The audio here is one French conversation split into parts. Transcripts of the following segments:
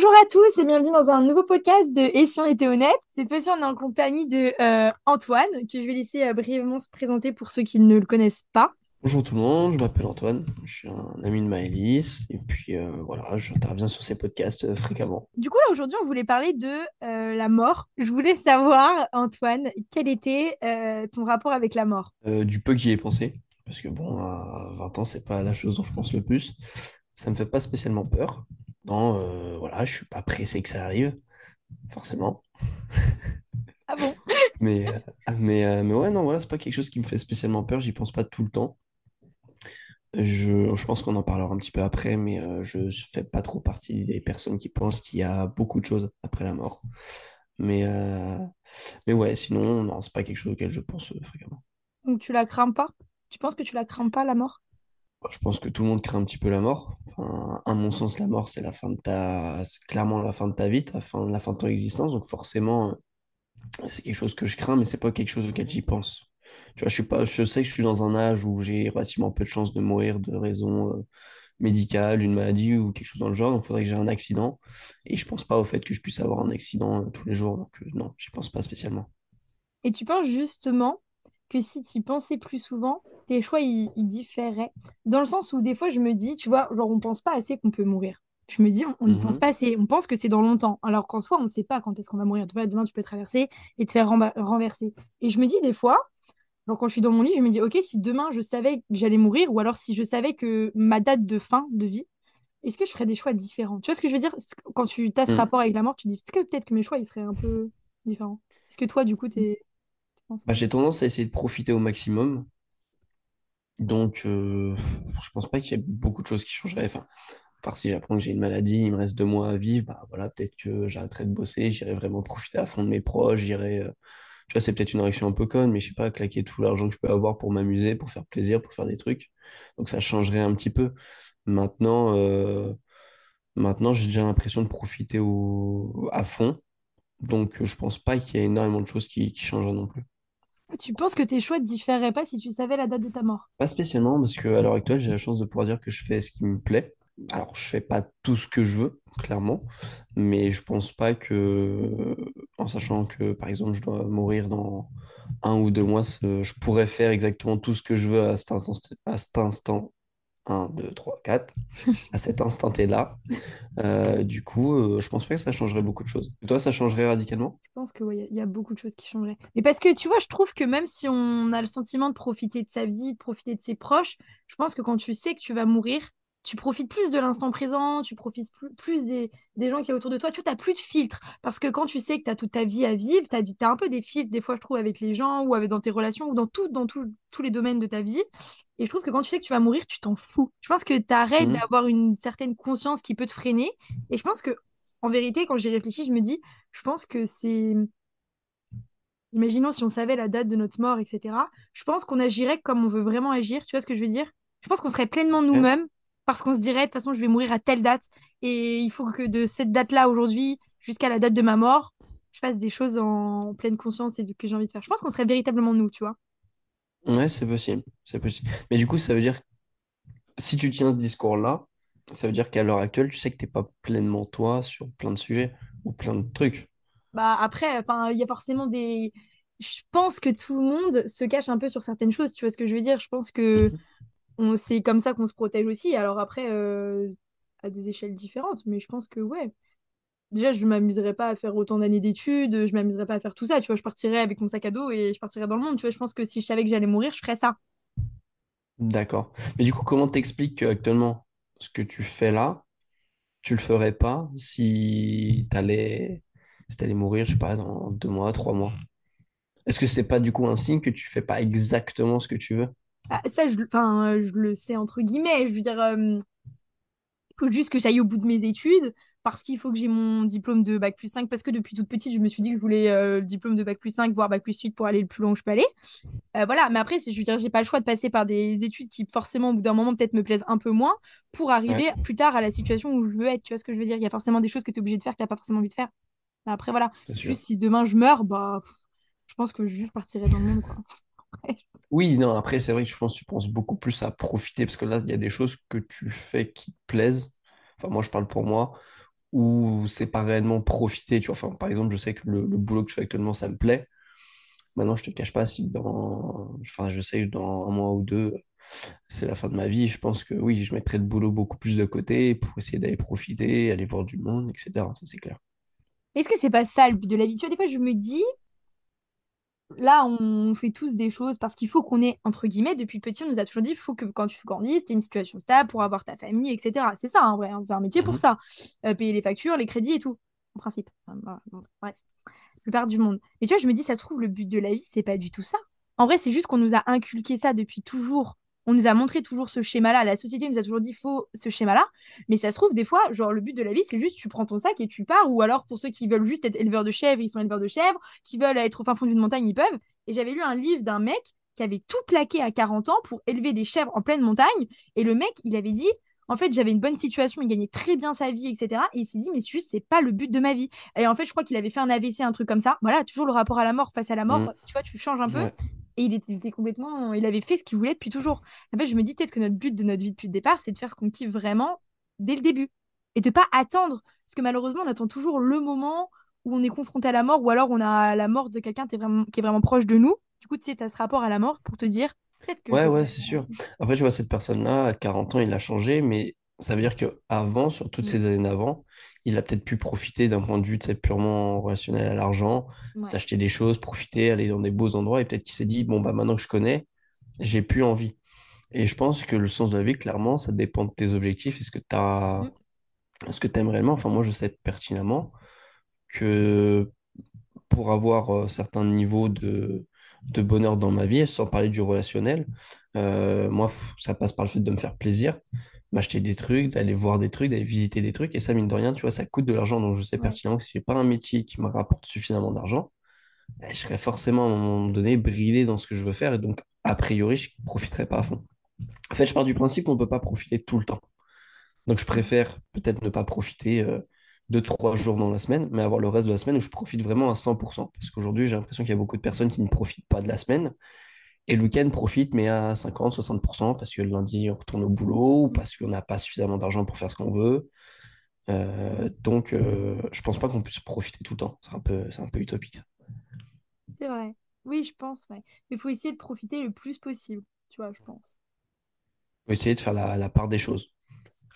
Bonjour à tous et bienvenue dans un nouveau podcast de Et si on était honnête? Cette fois-ci, on est en compagnie de euh, Antoine, que je vais laisser euh, brièvement se présenter pour ceux qui ne le connaissent pas. Bonjour tout le monde, je m'appelle Antoine, je suis un ami de Maëlys et puis euh, voilà, j'interviens sur ces podcasts fréquemment. Du coup, là, aujourd'hui, on voulait parler de la mort. Je voulais savoir, Antoine, quel était ton rapport avec la mort? Du peu que j'y ai pensé, parce que bon, à 20 ans, c'est pas la chose dont je pense le plus. Ça me fait pas spécialement peur. Non, euh, voilà, je suis pas pressé que ça arrive, forcément. Ah bon? Mais, euh, mais, euh, mais ouais, non, voilà, c'est pas quelque chose qui me fait spécialement peur, j'y pense pas tout le temps. Je, je pense qu'on en parlera un petit peu après, mais je fais pas trop partie des personnes qui pensent qu'il y a beaucoup de choses après la mort. Mais, euh, mais ouais, sinon, non, c'est pas quelque chose auquel je pense euh, fréquemment. Donc, tu la crains pas? Tu penses que tu la crains pas, la mort? Bon, Je pense que tout le monde craint un petit peu la mort. Enfin, à mon sens, la mort, c'est la fin de ta, clairement la fin de ta vie, la fin, de ton existence. Donc forcément, euh, c'est quelque chose que je crains, mais c'est pas quelque chose auquel j'y pense. Tu vois, je suis pas, je sais que je suis dans un âge où j'ai relativement peu de chances de mourir de raison euh, médicale, une maladie ou quelque chose dans le genre. Donc, il faudrait que j'ai un accident. Et je pense pas au fait que je puisse avoir un accident euh, tous les jours. Donc, euh, non, j'y pense pas spécialement. Et tu penses justement que si tu y pensais plus souvent, tes choix, ils, ils différeraient. Dans le sens où des fois, je me dis, tu vois, genre, on pense pas assez qu'on peut mourir. Je me dis, on n'y pense Mhm. pas assez. On pense que c'est dans longtemps. Alors qu'en soi, on ne sait pas quand est-ce qu'on va mourir. Tu vois, demain, tu peux traverser et te faire renverser. Et je me dis des fois, genre quand je suis dans mon lit, je me dis, OK, si demain, je savais que j'allais mourir, ou alors si je savais que ma date de fin de vie, est-ce que je ferais des choix différents? Tu vois ce que je veux dire? Quand tu as ce Mhm. rapport avec la mort, tu te dis, est-ce que peut-être que mes choix, ils seraient un peu différents? Est-ce que toi, du coup, tu penses Bah, j'ai tendance à essayer de profiter au maximum. Donc, euh, je pense pas qu'il y ait beaucoup de choses qui changeraient. Enfin, à part si j'apprends que j'ai une maladie, il me reste deux mois à vivre, bah voilà, peut-être que j'arrêterai de bosser, j'irai vraiment profiter à fond de mes proches, j'irai, euh, tu vois, c'est peut-être une réaction un peu conne, mais je sais pas, claquer tout l'argent que je peux avoir pour m'amuser, pour faire plaisir, pour faire des trucs. Donc ça changerait un petit peu. Maintenant, euh, maintenant j'ai déjà l'impression de profiter à fond. Donc euh, je pense pas qu'il y ait énormément de choses qui, qui changeraient non plus. Tu penses que tes choix ne différeraient pas si tu savais la date de ta mort? Pas spécialement, parce qu'à l'heure actuelle, j'ai la chance de pouvoir dire que je fais ce qui me plaît. Alors, je fais pas tout ce que je veux, clairement, mais je pense pas que, en sachant que, par exemple, je dois mourir dans un ou deux mois, je pourrais faire exactement tout ce que je veux à cet instant, un, 2, 3, 4, à cet instant T-là. Euh, du coup, euh, je pense pas que ça changerait beaucoup de choses. Toi, ça changerait radicalement? Je pense y, a il y a beaucoup de choses qui changeraient. Mais parce que tu vois, je trouve que même si on a le sentiment de profiter de sa vie, de profiter de ses proches, je pense que quand tu sais que tu vas mourir, tu profites plus de l'instant présent, tu profites plus, plus des, des gens qui a autour de toi. Tu n'as plus de filtres. Parce que quand tu sais que tu as toute ta vie à vivre, tu as, un peu des filtres, des fois, je trouve, avec les gens ou avec, dans tes relations ou dans, tout, dans tout- tous les domaines de ta vie. Et je trouve que quand tu sais que tu vas mourir, tu t'en fous. Je pense que tu arrêtes Mhm. d'avoir une certaine conscience qui peut te freiner. Et je pense que, en vérité, quand j'y réfléchis, je me dis, je pense que c'est Imaginons si on savait la date de notre mort, etc. Je pense qu'on agirait comme on veut vraiment agir. Tu vois ce que je veux dire? Je pense qu'on serait pleinement nous-mêmes parce qu'on se dirait, de toute façon, je vais mourir à telle date et il faut que de cette date-là, aujourd'hui, jusqu'à la date de ma mort, je fasse des choses en pleine conscience et que j'ai envie de faire. Je pense qu'on serait véritablement nous, tu vois. Ouais, c'est possible, c'est possible. Mais du coup, ça veut dire si tu tiens ce discours-là, ça veut dire qu'à l'heure actuelle, tu sais que t'es pas pleinement toi sur plein de sujets ou plein de trucs. Bah après, il y a forcément des. Je pense que tout le monde se cache un peu sur certaines choses. Tu vois ce que je veux dire? Je pense que Mhm. C'est comme ça qu'on se protège aussi. Alors après, euh, à des échelles différentes, mais je pense que ouais. Déjà, je m'amuserais pas à faire autant d'années d'études, je m'amuserais pas à faire tout ça, tu vois, je partirais avec mon sac à dos et je partirais dans le monde, tu vois, je pense que si je savais que j'allais mourir, je ferais ça. D'accord. Mais du coup, comment t'expliques qu'actuellement, ce que tu fais là, tu le ferais pas si t'allais, si mourir, je sais pas, dans deux mois, trois mois? Est-ce que c'est pas du coup un signe que tu fais pas exactement ce que tu veux? Ah, ça, je, le- enfin, je le sais entre guillemets, je veux dire, euh, il faut juste que j'aille au bout de mes études, parce qu'il faut que j'ai mon diplôme de Bac plus 5 parce que depuis toute petite, je me suis dit que je voulais euh, le diplôme de Bac plus 5 voire Bac plus 8 pour aller le plus loin où je peux aller. Euh, voilà, mais après, je veux dire, j'ai pas le choix de passer par des études qui, forcément, au bout d'un moment, peut-être me plaisent un peu moins, pour Ouais, arriver plus tard à la situation où je veux être, tu vois ce que je veux dire? Il y a forcément des choses que tu es obligé de faire que tu n'as pas forcément envie de faire. Après, voilà. sûr. Juste si demain je meurs, bah, pff, je pense que je juste partirai dans le monde, quoi. Oui, non, après, c'est vrai que je pense que tu penses beaucoup plus à profiter parce que là, il y a des choses que tu fais qui te plaisent. Enfin, moi, je parle pour moi. où c'est pas réellement profiter, tu vois. Enfin, par exemple, je sais que le, le boulot que je fais actuellement, ça me plaît. Maintenant, je te cache pas si dans, enfin, je sais que dans un mois ou deux, c'est la fin de ma vie. Je pense que oui, je mettrai le boulot beaucoup plus de côté pour essayer d'aller profiter, aller voir du monde, etc. Ça, c'est clair. Est-ce que c'est pas ça le but de vois, des fois, je me dis, là, on fait tous des choses parce qu'il faut qu'on ait, entre guillemets, depuis petit, on nous a toujours dit, il faut que quand tu grandisses, tu aies une situation stable pour avoir ta famille, etc. C'est ça, en vrai, on fait un métier pour Mhm. ça. Euh, payer les factures, les crédits et tout, en principe. Enfin, bref, la plupart du monde. Mais tu vois, je me dis, ça se trouve, le but de la vie, c'est pas du tout ça. En vrai, c'est juste qu'on nous a inculqué ça depuis toujours. On nous a montré toujours ce schéma-là. La société nous a toujours dit, faut ce schéma-là. Mais ça se trouve, des fois, genre, le but de la vie, c'est juste, tu prends ton sac et tu pars. Ou alors, pour ceux qui veulent juste être éleveurs de chèvres, ils sont éleveurs de chèvres. Qui veulent être au fin fond d'une montagne, ils peuvent. Et j'avais lu un livre d'un mec qui avait tout plaqué à 40 ans pour élever des chèvres en pleine montagne. Et le mec, il avait dit, en fait, j'avais une bonne situation, il gagnait très bien sa vie, etc. Et il s'est dit, mais juste, c'est pas le but de ma vie. Et en fait, je crois qu'il avait fait un AVC, un truc comme ça. Voilà, toujours le rapport à la mort face à la mort. Mhm. Tu vois, tu changes un peu. Ouais. Et il était, il était complètement. Il avait fait ce qu'il voulait depuis toujours. En fait, je me dis peut-être que notre but de notre vie depuis le départ, c'est de faire ce qu'on kiffe vraiment dès le début. Et de pas attendre. Parce que malheureusement, on attend toujours le moment où on est confronté à la mort, ou alors on a la mort de quelqu'un qui est vraiment, qui est vraiment proche de nous. Du coup, tu sais, tu as ce rapport à la mort pour te dire, peut-être que je Ouais, ouais, c'est sûr. Après, tu vois, cette personne-là, à 40 ans, il a changé, mais ça veut dire qu'avant, sur toutes Mm. ces années d'avant, il a peut-être pu profiter d'un point de vue, purement relationnel à l'argent, Ouais. s'acheter des choses, profiter, aller dans des beaux endroits, et peut-être qu'il s'est dit, bon, bah maintenant que je connais, j'ai plus envie. Et je pense que le sens de la vie, clairement, ça dépend de tes objectifs. Est-ce que tu Mm. Est-ce que tu aimes réellement? Enfin, moi, je sais pertinemment que pour avoir euh, certains niveaux de, de bonheur dans ma vie, sans parler du relationnel. Euh, moi, ça passe par le fait de me faire plaisir, m'acheter des trucs, d'aller voir des trucs, d'aller visiter des trucs. Et ça, mine de rien, tu vois, ça coûte de l'argent. Donc, je sais Ouais. pertinemment que si j'ai pas un métier qui me rapporte suffisamment d'argent, ben, je serais forcément à un moment donné bridé dans ce que je veux faire. Et donc, a priori, je ne profiterai pas à fond. En fait, je pars du principe qu'on ne peut pas profiter tout le temps. Donc, je préfère peut-être ne pas profiter euh, deux, trois jours dans la semaine, mais avoir le reste de la semaine où je profite vraiment à 100%. Parce qu'aujourd'hui, j'ai l'impression qu'il y a beaucoup de personnes qui ne profitent pas de la semaine. Et le week-end profite, mais à 50, 60%, parce que le lundi, on retourne au boulot, ou Mm. parce qu'on n'a pas suffisamment d'argent pour faire ce qu'on veut. Euh, donc, euh, je pense pas qu'on puisse profiter tout le temps. C'est un peu, c'est un peu utopique, ça. C'est vrai. Oui, je pense, ouais. Mais il faut essayer de profiter le plus possible, tu vois, je pense. Faut essayer de faire la, la part des choses.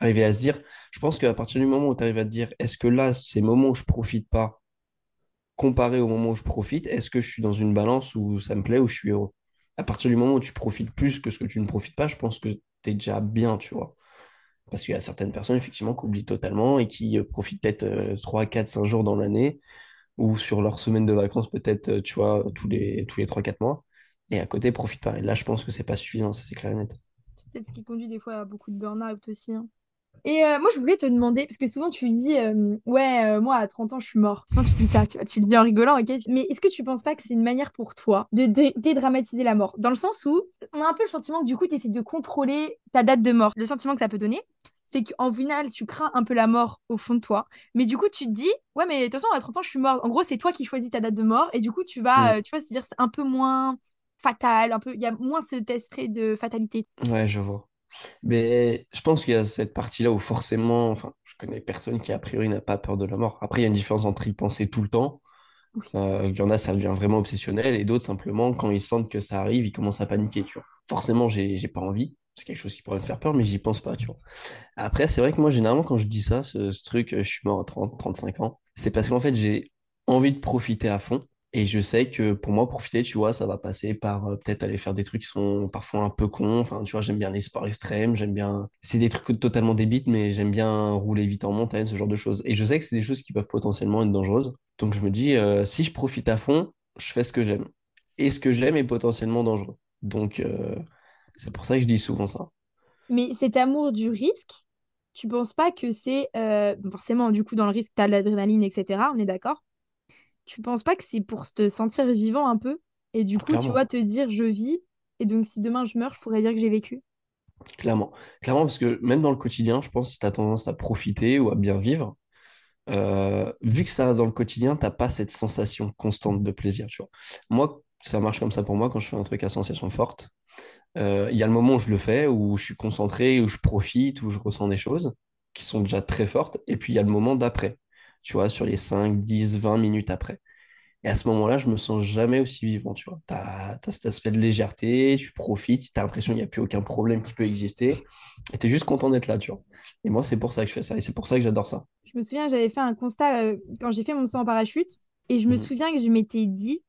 Arriver à se dire, je pense qu'à partir du moment où tu arrives à te dire, est-ce que là, ces moments où je profite pas, comparé au moment où je profite, est-ce que je suis dans une balance où ça me plaît, où je suis heureux? À partir du moment où tu profites plus que ce que tu ne profites pas, je pense que tu es déjà bien, tu vois. Parce qu'il y a certaines personnes, effectivement, qui oublient totalement et qui euh, profitent peut-être euh, 3, 4, 5 jours dans l'année ou sur leur semaine de vacances, peut-être, euh, tu vois, tous les, tous les 3, 4 mois. Et à côté, profitent pas. Et là, je pense que c'est pas suffisant, c'est clair et net. C'est peut-être ce qui conduit des fois à beaucoup de burn-out aussi. hein. Et euh, moi, je voulais te demander, parce que souvent tu dis, euh, ouais, euh, moi à 30 ans, je suis mort. Souvent tu dis ça, tu vois, tu le dis en rigolant, ok? Mais est-ce que tu penses pas que c'est une manière pour toi de dé- dédramatiser la mort? Dans le sens où on a un peu le sentiment que du coup, tu essaies de contrôler ta date de mort. Le sentiment que ça peut donner, c'est qu'en final, tu crains un peu la mort au fond de toi. Mais du coup, tu te dis, ouais, mais de toute façon, à 30 ans, je suis mort. En gros, c'est toi qui choisis ta date de mort. Et du coup, tu vas, euh, tu vas se dire, c'est un peu moins fatal, un peu, il y a moins cet esprit de fatalité. Ouais, je vois. Mais je pense qu'il y a cette partie-là où forcément, enfin, je connais personne qui a priori n'a pas peur de la mort. Après, il y a une différence entre y penser tout le temps. Oui. Euh, il y en a, ça devient vraiment obsessionnel, et d'autres, simplement, quand ils sentent que ça arrive, ils commencent à paniquer, tu vois. Forcément, j'ai, j'ai pas envie. C'est quelque chose qui pourrait me faire peur, mais j'y pense pas, tu vois. Après, c'est vrai que moi, généralement, quand je dis ça, ce, ce truc, euh, je suis mort à 30, 35 ans, c'est parce qu'en fait, j'ai envie de profiter à fond. Et je sais que pour moi, profiter, tu vois, ça va passer par euh, peut-être aller faire des trucs qui sont parfois un peu cons. Enfin, tu vois, j'aime bien les sports extrêmes, j'aime bien. C'est des trucs totalement débites, mais j'aime bien rouler vite en montagne, ce genre de choses. Et je sais que c'est des choses qui peuvent potentiellement être dangereuses. Donc je me dis, euh, si je profite à fond, je fais ce que j'aime. Et ce que j'aime est potentiellement dangereux. Donc euh, c'est pour ça que je dis souvent ça. Mais cet amour du risque, tu penses pas que c'est forcément du coup dans le risque t'as de l'adrénaline etc. On est d'accord? Tu penses pas que c'est pour te sentir vivant un peu et du coup tu vois te dire je vis et donc si demain je meurs je pourrais dire que j'ai vécu? Clairement. Clairement, parce que même dans le quotidien, je pense que si tu as tendance à profiter ou à bien vivre, euh, vu que ça reste dans le quotidien, t'as pas cette sensation constante de plaisir, tu vois. Moi, ça marche comme ça pour moi quand je fais un truc à sensation forte. Euh, Il y a le moment où je le fais, où je suis concentré, où je profite, où je ressens des choses. qui sont déjà très fortes, et puis il y a le moment d'après, tu vois, sur les 5, 10, 20 minutes après. Et à ce moment-là, je me sens jamais aussi vivant, tu vois. Tu as, cet aspect de légèreté, tu profites, tu as l'impression qu'il n'y a plus aucun problème qui peut exister, et tu es juste content d'être là, tu vois. Et moi, c'est pour ça que je fais ça, et c'est pour ça que j'adore ça. Je me souviens, j'avais fait un constat euh, quand j'ai fait mon saut en parachute, et je me Mhm. souviens que je m'étais dit,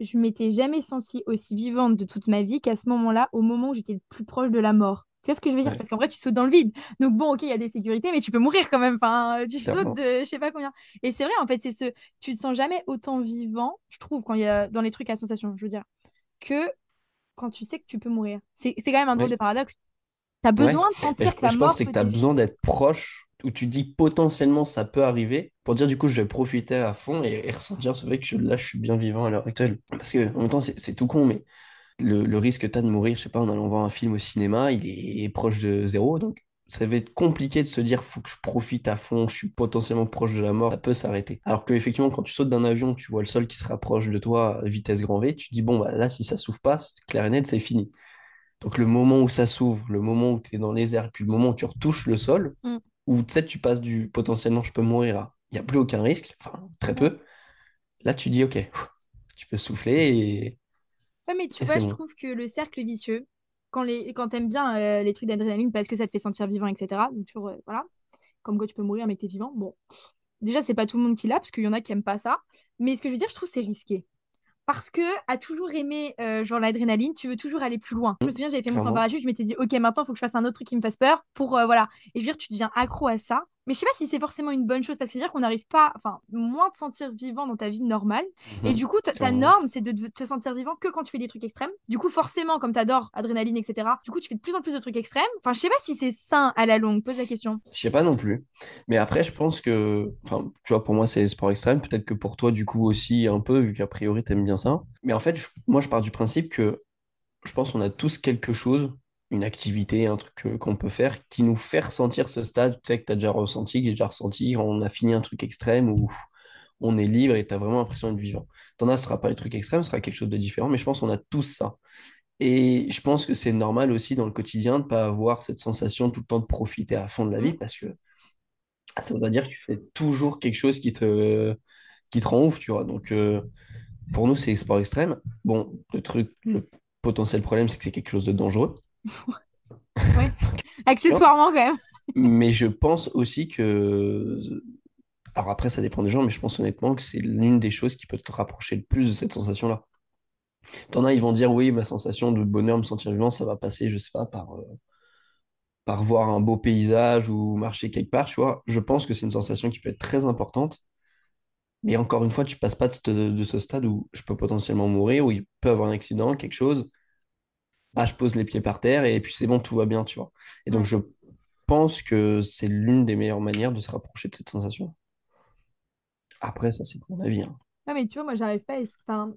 je m'étais jamais sentie aussi vivante de toute ma vie qu'à ce moment-là, au moment où j'étais le plus proche de la mort. Tu vois ce que je veux dire? Ouais, Parce qu'en vrai, tu sautes dans le vide. Donc bon, ok, il y a des sécurités, mais tu peux mourir quand même. Enfin, tu sautes de je sais pas combien. Et c'est vrai, en fait, c'est ce, tu te sens jamais autant vivant, je trouve, quand il y a dans les trucs à sensation, je veux dire, que quand tu sais que tu peux mourir. C'est c'est quand même un drôle de paradoxe. Tu as Ouais, besoin de sentir que la je pense que mort c'est que peut tu as besoin d'être proche, où tu dis potentiellement ça peut arriver, pour dire du coup je vais profiter à fond et, et ressentir ce fait que je- là je suis bien vivant à l'heure actuelle. Parce que en même temps c'est c'est tout con, mais le, le risque que tu as de mourir, je sais pas, en allant voir un film au cinéma, il est proche de zéro, donc ça va être compliqué de se dire faut que je profite à fond, je suis potentiellement proche de la mort, ça peut s'arrêter. Alors que effectivement quand tu sautes d'un avion, tu vois le sol qui se rapproche de toi à vitesse grand V, tu te dis bon bah là si ça s'ouvre pas, clair et net, c'est fini. Donc le moment où ça s'ouvre, le moment où tu es dans les airs, puis le moment où tu retouches le sol, Mm. où tu sais, tu passes du potentiellement je peux mourir à il n'y a plus aucun risque, enfin très Ouais. peu, là tu dis ok, tu peux souffler et, Ouais, mais tu et vois, je bon. trouve que le cercle vicieux, quand, les, quand t'aimes bien euh, les trucs d'adrénaline parce que ça te fait sentir vivant, etc. Donc, toujours, euh, voilà, comme quoi tu peux mourir mais que t'es vivant. Bon, déjà, c'est pas tout le monde qui l'a parce qu'il y en a qui aiment pas ça. Mais ce que je veux dire, je trouve que c'est risqué. Parce que à toujours aimer euh, genre l'adrénaline, tu veux toujours aller plus loin. Je me souviens, j'avais fait mon saut en parachute, je m'étais dit, ok, maintenant, il faut que je fasse un autre truc qui me fasse peur pour, euh, voilà. Et je veux dire, tu deviens accro à ça. Mais je sais pas si c'est forcément une bonne chose, parce que c'est-à-dire qu'on n'arrive pas, enfin, moins te sentir vivant dans ta vie normale. Et Mhm, du coup, ta, norme, c'est de te sentir vivant que quand tu fais des trucs extrêmes. Du coup, forcément, comme t'adores adrénaline, etc., du coup, tu fais de plus en plus de trucs extrêmes. Enfin, je sais pas si c'est sain à la longue. Pose la question. Je sais pas non plus. Mais après, je pense que, enfin, tu vois, pour moi, c'est sport extrême. Peut-être que pour toi, du coup, aussi un peu, vu qu'a priori, t'aimes bien ça. Mais en fait, je- moi, je pars du principe que je pense qu'on a tous quelque chose, une activité, un truc que- qu'on peut faire qui nous fait ressentir ce stade, tu sais, que tu as déjà ressenti, que j'ai déjà ressenti, on a fini un truc extrême où on est libre et tu as vraiment l'impression d'être vivant. T'en as, ce sera pas les trucs extrêmes, ce sera quelque chose de différent, mais je pense qu'on a tous ça. Et je pense que c'est normal aussi dans le quotidien de pas avoir cette sensation tout le temps de profiter à fond de la vie Hmm. parce que ça voudrait dire que tu fais toujours quelque chose qui te, qui te rend ouf, tu vois. Donc, euh, pour nous, c'est sport extrême. Bon, le truc, le potentiel problème, c'est que c'est quelque chose de dangereux. Ouais. Accessoirement, quand même. Mais je pense aussi que... Alors après, ça dépend des gens, mais je pense honnêtement que c'est l'une des choses qui peut te rapprocher le plus de cette sensation-là. T'en as, ils vont dire, oui, ma sensation de bonheur, me sentir vivant, ça va passer, je sais pas, par, euh, par voir un beau paysage ou marcher quelque part, tu vois. Je pense que c'est une sensation qui peut être très importante. Mais encore une fois, tu passes pas de ce, de ce stade où je peux potentiellement mourir, où il peut avoir un accident, quelque chose. Ah, je pose les pieds par terre et puis c'est bon, tout va bien, tu vois. Et donc, je pense que c'est l'une des meilleures manières de se rapprocher de cette sensation. Après, ça, c'est mon avis. hein. Ouais, mais tu vois, moi, j'arrive pas à... Enfin,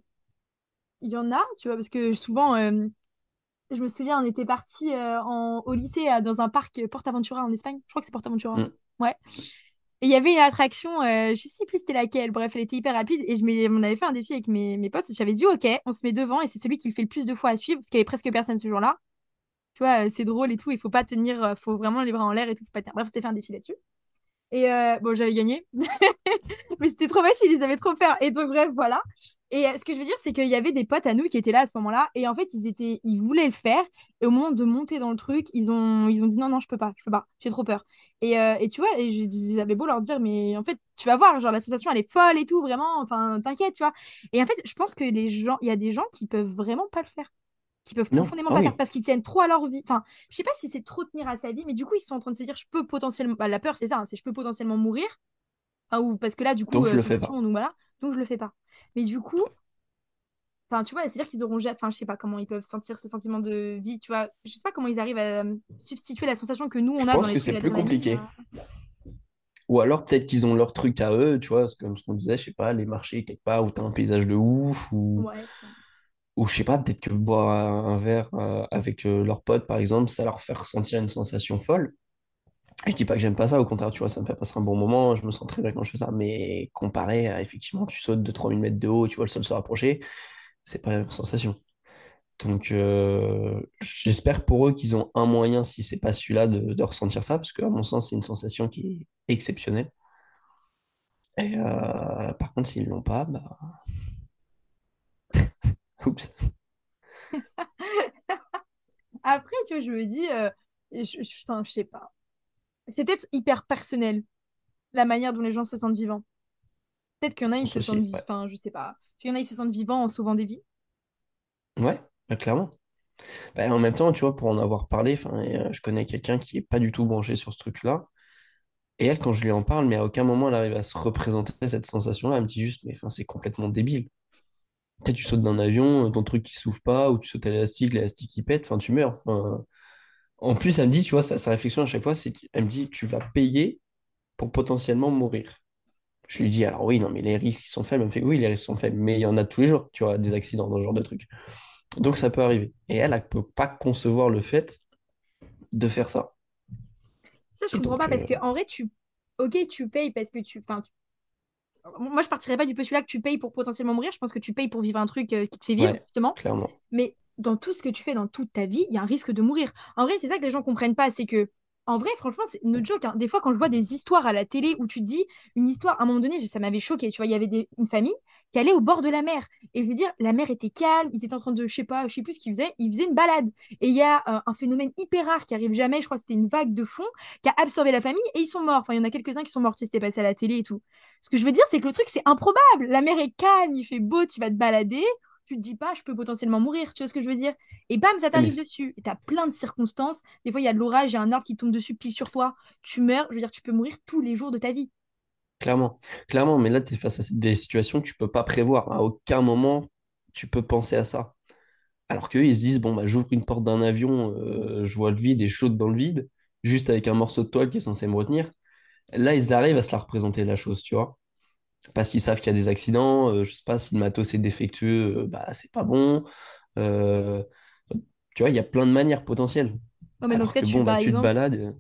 il y en a, tu vois, parce que souvent, euh, je me souviens, on était partis euh, en... au lycée euh, dans un parc Portaventura en Espagne. Je crois que c'est Portaventura. Mm. Ouais. Et il y avait une attraction, euh, je sais plus c'était laquelle. Bref, elle était hyper rapide. Et je on avait fait un défi avec mes, mes potes. J'avais dit, OK, on se met devant et c'est celui qui le fait le plus de fois à suivre, parce qu'il y avait presque personne ce jour-là. Tu vois, euh, c'est drôle et tout. Il faut pas tenir, euh, faut vraiment les bras en l'air et tout. Bref, c'était fait un défi là-dessus. Et euh, bon, j'avais gagné. Mais c'était trop facile, ils avaient trop peur. Et donc, bref, voilà. Et euh, ce que je veux dire, c'est qu'il y avait des potes à nous qui étaient là à ce moment-là. Et en fait, ils étaient, ils voulaient le faire. Et au moment de monter dans le truc, ils ont, ils ont dit non, non, je peux pas, je peux pas, j'ai trop peur. Et, euh, et tu vois, et j'avais beau leur dire, mais en fait, tu vas voir, genre, la sensation, elle est folle et tout, vraiment. Enfin, t'inquiète, tu vois. Et en fait, je pense que les gens, il y a des gens qui peuvent vraiment pas le faire. Qui peuvent Non, profondément ah pas le faire oui. parce qu'ils tiennent trop à leur vie. Enfin, je sais pas si c'est trop tenir à sa vie, mais du coup, ils sont en train de se dire, je peux potentiellement. bah, la peur, c'est ça, hein, c'est je peux potentiellement mourir. Enfin, ou parce que là, du coup, Donc, je euh, le fais pas. donc voilà. Donc, je le fais pas. Mais du coup, enfin, tu vois, c'est-à-dire qu'ils auront jamais. Enfin, je sais pas comment ils peuvent sentir ce sentiment de vie, tu vois. Je sais pas comment ils arrivent à euh, substituer la sensation que nous, Je on a dans pense les que c'est plus compliqué. à- Ou alors, peut-être qu'ils ont leur truc à eux, tu vois, comme ce qu'on disait, je sais pas, les marchés quelque part où t'as un paysage de ouf, ou, Ouais. Ou je sais pas, peut-être que boire un verre euh, avec euh, leurs potes, par exemple, ça leur fait ressentir une sensation folle. Et je dis pas que j'aime pas ça, au contraire, tu vois, ça me fait passer un bon moment, je me sens très bien quand je fais ça, mais comparé à, effectivement, tu sautes de 3000 mètres de haut, tu vois le sol se rapprocher, c'est pas la même sensation. Donc, euh, j'espère pour eux qu'ils ont un moyen, si c'est pas celui-là, de, ressentir ça, parce qu'à mon sens, c'est une sensation qui est exceptionnelle. Et euh, par contre, s'ils l'ont pas, bah, oups. Après, tu vois, je me dis, euh, je, je, enfin, je sais pas. C'est peut-être hyper personnel, la manière dont les gens se sentent vivants. Peut-être qu'il y en a, ils se sentent vivants, enfin, je sais pas. Il y en a, ils se sentent vivants en sauvant des vies. Ouais, bah, clairement. Bah, en même temps, tu vois, pour en avoir parlé, euh, je connais quelqu'un qui est pas du tout branché sur ce truc-là. Et elle, quand je lui en parle, mais à aucun moment elle arrive à se représenter cette sensation-là. Elle me dit juste, mais enfin, c'est complètement débile. Tu sais, tu sautes d'un avion, euh, ton truc qui s'ouvre pas, ou tu sautes à l'élastique, l'élastique qui pète, enfin, tu meurs. Enfin, en plus, elle me dit, tu vois, sa, sa réflexion à chaque fois, c'est qu'elle me dit, tu vas payer pour potentiellement mourir. Je lui dis, alors oui, non, mais les risques ils sont faibles. Elle me fait, oui, les risques sont faibles, mais il y en a tous les jours, tu vois, des accidents dans ce genre de truc. Donc ça peut arriver. Et elle, elle peut pas concevoir le fait de faire ça. Ça, je comprends Donc, pas parce euh, que en vrai, tu, ok, tu payes parce que tu, enfin, tu- moi, je partirais pas du postulat que tu payes pour potentiellement mourir. Je pense que tu payes pour vivre un truc euh, qui te fait vivre, ouais, justement. clairement. Mais dans tout ce que tu fais dans toute ta vie, il y a un risque de mourir. En vrai, c'est ça que les gens comprennent pas, c'est que, en vrai, franchement, c'est no joke. hein. Des fois, quand je vois des histoires à la télé où tu te dis une histoire, à un moment donné, ça m'avait choqué. Tu vois, il y avait des- une famille qui allait au bord de la mer. Et je veux dire, la mer était calme, ils étaient en train de, je sais pas, je sais plus ce qu'ils faisaient, ils faisaient une balade. Et il y a euh, un phénomène hyper rare qui arrive jamais, je crois que c'était une vague de fond qui a absorbé la famille et ils sont morts. Enfin, il y en a quelques-uns qui sont morts, tu sais, c'était passé à la télé et tout. Ce que je veux dire, c'est que le truc, c'est improbable. La mer est calme, il fait beau, tu vas te balader tu te dis pas, je peux potentiellement mourir, tu vois ce que je veux dire? Et bam, ça mais t'arrive dessus. Et t'as plein de circonstances. Des fois, il y a de l'orage, il y a un arbre qui tombe dessus, pile sur toi. Tu meurs. Je veux dire, tu peux mourir tous les jours de ta vie. Clairement, clairement, mais là, tu es face à des situations que tu peux pas prévoir. À aucun moment, tu peux penser à ça. Alors qu'eux, ils se disent, bon, bah, j'ouvre une porte d'un avion, euh, je vois le vide et je saute dans le vide, juste avec un morceau de toile qui est censé me retenir. Là, ils arrivent à se la représenter, la chose, tu vois. Parce qu'ils savent qu'il y a des accidents, euh, je sais pas, si le matos est défectueux, euh, bah, c'est pas bon. Euh, tu vois, il y a plein de manières potentielles. Mais dans ce Alors cas, que tu, bon, bah, par tu te exemple, balades.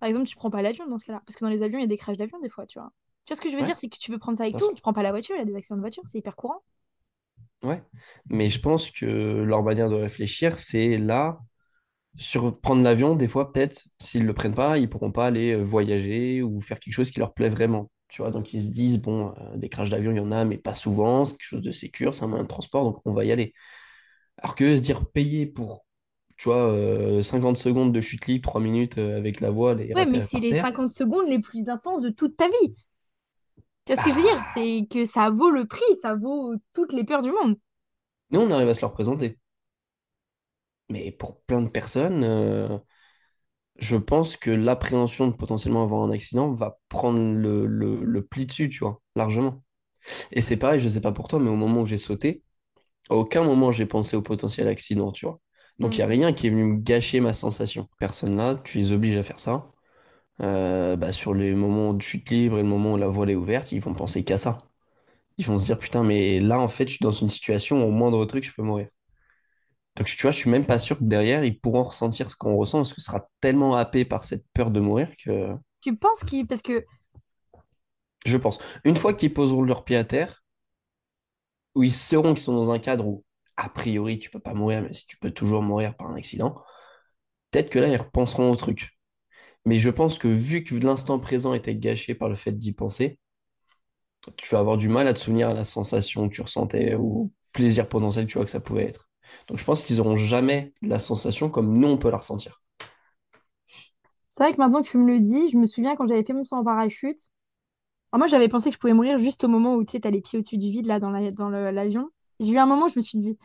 par exemple, tu prends pas l'avion dans ce cas-là. Parce que dans les avions, il y a des crashs d'avion des fois, tu vois. Tu vois ce que je veux Ouais, dire? C'est que tu peux prendre ça avec tout. Tu prends pas la voiture, il y a des accidents de voiture, c'est hyper courant. Ouais. Mais je pense que leur manière de réfléchir, c'est là. sur prendre l'avion, des fois, peut-être, s'ils le prennent pas, ils pourront pas aller euh, voyager ou faire quelque chose qui leur plaît vraiment. Tu vois, donc ils se disent, bon, euh, des crashs d'avion, il y en a, mais pas souvent, c'est quelque chose de sécure, c'est un moyen de transport, donc on va y aller. Alors que se dire payer pour, tu vois, euh, 50 secondes de chute libre, 3 minutes euh, avec la voile et Ouais, mais c'est les terre, 50 secondes les plus intenses de toute ta vie. Tu vois ce que je veux dire? bah, C'est que ça vaut le prix, ça vaut toutes les peurs du monde. nous, on arrive à se leur présenter. Mais pour plein de personnes, euh, je pense que l'appréhension de potentiellement avoir un accident va prendre le, le, le pli dessus, tu vois, largement. Et c'est pareil, je sais pas pour toi, mais au moment où j'ai sauté, à aucun moment j'ai pensé au potentiel accident, tu vois. Donc il n'y a rien qui est venu me gâcher ma sensation. Personne là, tu les obliges à faire ça. Euh, bah, sur les moments de chute libre et le moment où la voile est ouverte, ils vont penser qu'à ça. Ils vont se dire, putain, mais là, en fait, je suis dans une situation où au moindre truc, je peux mourir. Donc, tu vois, je suis même pas sûr que derrière, ils pourront ressentir ce qu'on ressent, parce que ce sera tellement happé par cette peur de mourir que Tu penses qu'il... Parce que je pense. Une fois qu'ils poseront leurs pieds à terre, où ils sauront qu'ils sont dans un cadre où, a priori, tu peux pas mourir, mais si tu peux toujours mourir par un accident, peut-être que là, ils repenseront au truc. Mais je pense que vu que l'instant présent était gâché par le fait d'y penser, tu vas avoir du mal à te souvenir à la sensation que tu ressentais ou au plaisir potentiel tu vois que ça pouvait être. Donc je pense qu'ils auront jamais la sensation comme nous, on peut la ressentir. c'est vrai que maintenant que tu me le dis, je me souviens quand j'avais fait mon saut en parachute. Alors moi, j'avais pensé que je pouvais mourir juste au moment où tu sais, t'as les pieds au-dessus du vide, là, dans l'avion. J'ai eu un moment où je me suis dit,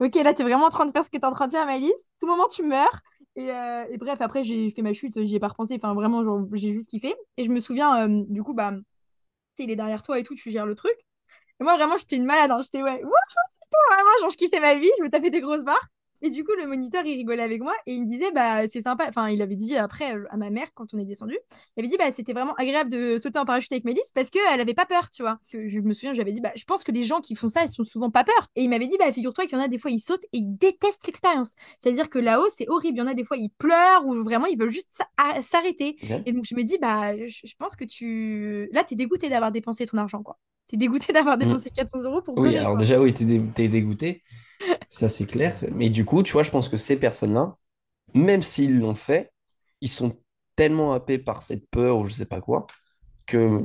ok, là, t'es vraiment en train de faire ce que t'es en train de faire, Malice. Tout moment, tu meurs. Et, euh, et bref, après, j'ai fait ma chute, j'y ai pas repensé. Enfin, vraiment, j'ai juste kiffé. Et je me souviens, euh, du coup, bah, tu il est derrière toi et tout, tu gères le truc. Et moi, vraiment, j'étais une malade. hein. J'étais, ouais, vraiment, genre, je kiffais ma vie, je me tapais des grosses barres. Et du coup, le moniteur, il rigolait avec moi et il me disait, bah, c'est sympa. Enfin, il avait dit après euh, à ma mère, quand on est descendu, il avait dit, bah, c'était vraiment agréable de sauter en parachute avec Mélisse parce qu'elle avait pas peur, tu vois. Que je me souviens, j'avais dit, bah, je pense que les gens qui font ça, ils sont souvent pas peur. Et il m'avait dit, bah, figure-toi qu'il y en a des fois, ils sautent et ils détestent l'expérience. C'est-à-dire que là-haut, c'est horrible. Il y en a des fois, ils pleurent ou vraiment, ils veulent juste s'a- s'arrêter. Et donc, je me dis, bah, je, pense que tu. Là, t'es dégoûté d'avoir dépensé ton argent, quoi. T'es dégoûté d'avoir Mm. dépensé 400 euros pour Oui, alors quoi. déjà, oui, t'es dé- dégoûté. Ça, c'est clair. Mais du coup, tu vois, je pense que ces personnes-là, même s'ils l'ont fait, ils sont tellement happés par cette peur ou je sais pas quoi, que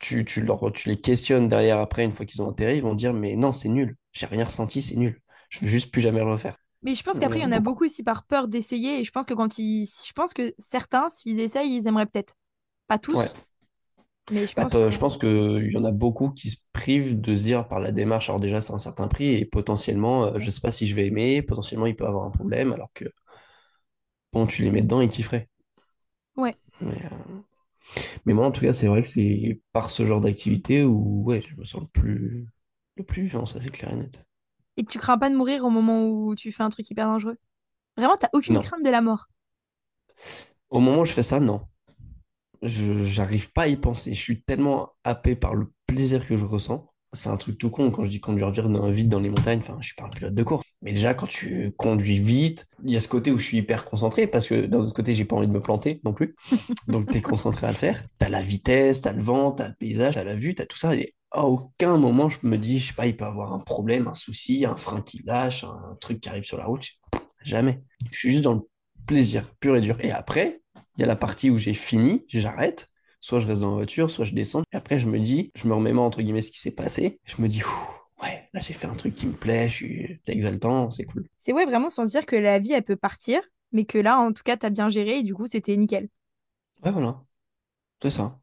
tu, tu, leur, tu les questionnes derrière après, une fois qu'ils ont atterri, ils vont dire, mais non, c'est nul. J'ai rien ressenti, c'est nul. Je veux juste plus jamais le refaire. Mais je pense qu'après, il y en a beaucoup. beaucoup aussi par peur d'essayer. Et je pense que quand ils. Je pense que certains, s'ils essayent, ils aimeraient peut-être. Pas Ouais. Mais je Bah, pense que. t'as- je pense qu'il y en a beaucoup qui se privent de se dire par la démarche, alors déjà c'est un certain prix et potentiellement, euh, je sais pas si je vais aimer, potentiellement il peut avoir un problème, alors que bon, tu les mets dedans et qu'ils feraient. Ouais. Mais, euh, mais moi en tout cas, c'est vrai que c'est par ce genre d'activité où ouais, je me sens le plus, le plus vivant, ça c'est clair et net. Et tu crains pas de mourir au moment où tu fais un truc hyper dangereux? Vraiment, t'as aucune Non. crainte de la mort? Au moment où je fais ça, non. Je, j'arrive pas à y penser. Je suis tellement happé par le plaisir que je ressens. C'est un truc tout con quand je dis conduire vite dans, vite dans les montagnes. Enfin, je suis pas un pilote de course. Mais déjà, quand tu conduis vite, il y a ce côté où je suis hyper concentré parce que d'un autre côté, j'ai pas envie de me planter non plus. Donc, tu es concentré à le faire. Tu as la vitesse, tu as le vent, tu as le paysage, tu as la vue, tu as tout ça. Et à aucun moment, je me dis, je sais pas, il peut avoir un problème, un souci, un frein qui lâche, un truc qui arrive sur la route. Jamais. Je suis juste dans le plaisir pur et dur. Et après, il y a la partie où j'ai fini, j'arrête. Soit je reste dans la voiture, soit je descends. Et après, je me dis, je me remémore entre guillemets ce qui s'est passé. Je me dis, ouais, là j'ai fait un truc qui me plaît, je suis... c'est exaltant, c'est cool. C'est ouais, vraiment sans dire que la vie, elle peut partir, mais que là, en tout cas, t'as bien géré et du coup, c'était nickel. Ouais, voilà, c'est ça.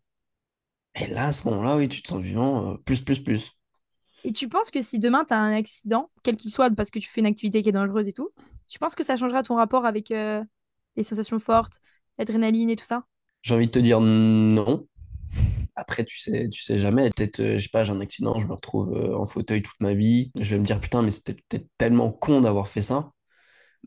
Et là, à ce moment-là, oui, tu te sens vivant, euh, plus, plus, plus. Et tu penses que si demain, t'as un accident, quel qu'il soit, parce que tu fais une activité qui est dangereuse et tout, tu penses que ça changera ton rapport avec euh, les sensations fortes, l'adrénaline et tout ça? J'ai envie de te dire non. Après, tu sais, tu sais jamais. Peut-être, euh, je sais pas, j'ai un accident, je me retrouve euh, en fauteuil toute ma vie. Je vais me dire, putain, mais c'était peut-être tellement con d'avoir fait ça.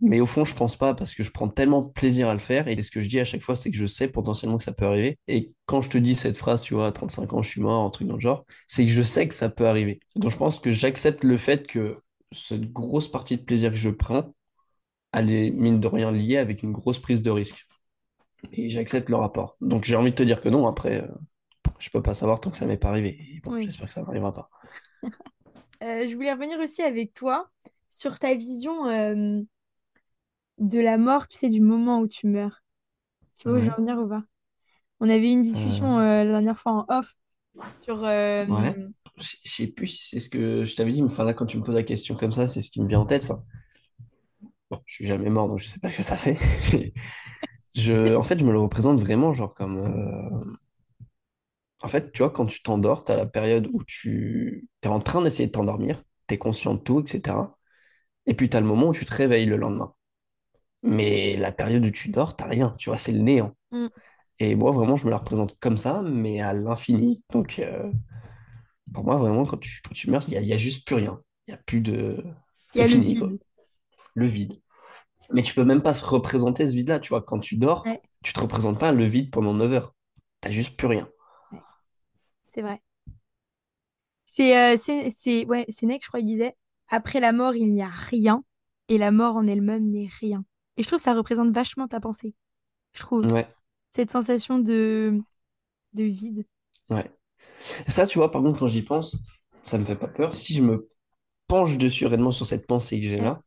Mais au fond, je pense pas parce que je prends tellement plaisir à le faire. Et ce que je dis à chaque fois, c'est que je sais potentiellement que ça peut arriver. Et quand je te dis cette phrase, tu vois, à 35 ans, je suis mort, un truc dans le genre, c'est que je sais que ça peut arriver. Donc je pense que j'accepte le fait que cette grosse partie de plaisir que je prends, elle est mine de rien liée avec une grosse prise de risque. Et j'accepte le rapport. Donc j'ai envie de te dire que non, après, euh, je peux pas savoir tant que ça m'est pas arrivé. Et bon, Oui. j'espère que ça n'arrivera pas. Euh, je voulais revenir aussi avec toi sur ta vision euh, de la mort, tu sais, du moment où tu meurs. Tu vois où je veux Ouais. en venir ou pas? On avait eu une discussion euh, la dernière fois en off sur... ouais. Je je sais plus si c'est ce que je t'avais dit, mais enfin là, quand tu me poses la question comme ça, c'est ce qui me vient en tête. Enfin, bon, je suis jamais mort, donc je sais pas ce que ça fait. Je, en fait, je me le représente vraiment, genre comme. euh, En fait, tu vois, quand tu t'endors, t'as la période où tu es en train d'essayer de t'endormir, t'es conscient de tout, etc. Et puis t'as le moment où tu te réveilles le lendemain. Mais la période où tu dors, t'as rien, tu vois, c'est le néant. mm, Et moi, vraiment, je me la représente comme ça, mais à l'infini. Donc, euh, pour moi, vraiment, quand tu, quand tu meurs, il y a, il y a juste plus rien. Il y a plus de. Il y C'est a le fini, quoi. vide. Le vide. Mais tu peux même pas se représenter ce vide-là, tu vois. Quand tu dors, Ouais, tu te représentes pas le vide pendant 9 heures. T'as juste plus rien. ouais, c'est vrai. C'est euh, c'est ouais, Sénèque, je crois, il disait, après la mort, il n'y a rien, et la mort en elle-même n'est rien. Et je trouve que ça représente vachement ta pensée. Je trouve Ouais, cette sensation de, de vide. ouais. Ça, tu vois, par contre, quand j'y pense, ça me fait pas peur. Si je me penche dessus réellement sur cette pensée que j'ai là,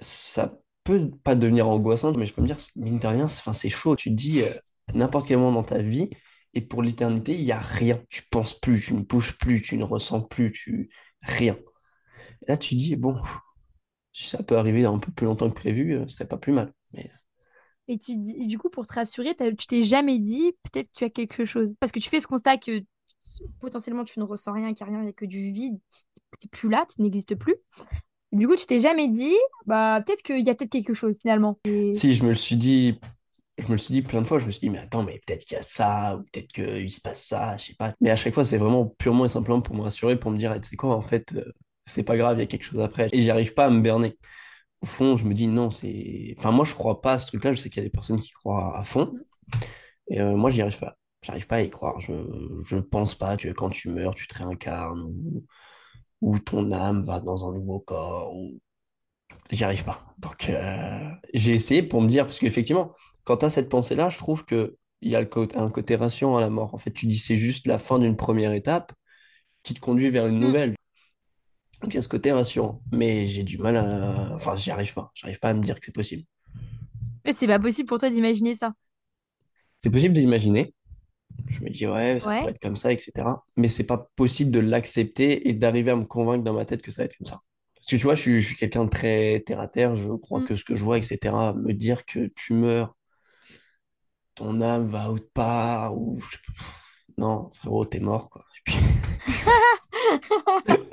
ça peut pas devenir angoissant, mais je peux me dire, mine de rien, c'est chaud. Tu dis, euh, n'importe quel moment dans ta vie, et pour l'éternité, il y a rien. Tu penses plus, tu ne bouges plus, tu ne ressens plus, tu... Rien. Là, tu dis, bon, si ça peut arriver un peu plus longtemps que prévu, euh, ce serait pas plus mal. Mais Et, tu, dis- du coup, pour te rassurer, tu t'es jamais dit, peut-être que tu as quelque chose. Parce que tu fais ce constat que potentiellement tu ne ressens rien, qu'il n'y a rien, il n'y a que du vide, tu n'es plus là, tu n'existes plus. Du coup, tu t'es jamais dit, bah peut-être qu'il y a peut-être quelque chose finalement. Si je me le suis dit, je me le suis dit plein de fois, je me suis dit, mais attends, mais peut-être qu'il y a ça, ou peut-être qu'il se passe ça, je sais pas. Mais à chaque fois, c'est vraiment purement et simplement pour me rassurer, pour me dire, Eh, tu sais quoi, en fait, euh, c'est pas grave, il y a quelque chose après. Et j'arrive pas à me berner. Au fond, je me dis, non, c'est. Enfin, moi, je crois pas à ce truc-là, je sais qu'il y a des personnes qui croient à fond, et euh, moi, j'y arrive pas. J'arrive pas à y croire. Je, je pense pas que quand tu meurs, tu te réincarnes, ou ton âme va dans un nouveau corps, ou J'y arrive pas. Donc, euh, j'ai essayé pour me dire, parce qu'effectivement, quand tu as cette pensée-là, je trouve que il y a le côté, un côté rassurant à la mort. En fait, tu dis c'est juste la fin d'une première étape qui te conduit vers une Mm. nouvelle. Donc il y a ce côté rassurant. Mais j'ai du mal à... Enfin, j'y arrive pas. J'arrive pas à me dire que c'est possible. Mais c'est pas possible pour toi d'imaginer ça. C'est possible d'imaginer. Je me dis, ouais, ça Ouais. être comme ça, etc. Mais c'est pas possible de l'accepter et d'arriver à me convaincre dans ma tête que ça va être comme ça. Parce que tu vois, je suis, quelqu'un de très terre à terre, je crois Mm. que ce que je vois, etc. Me dire que tu meurs, ton âme va autre part, ou... Non, frérot, t'es mort, quoi. Et puis,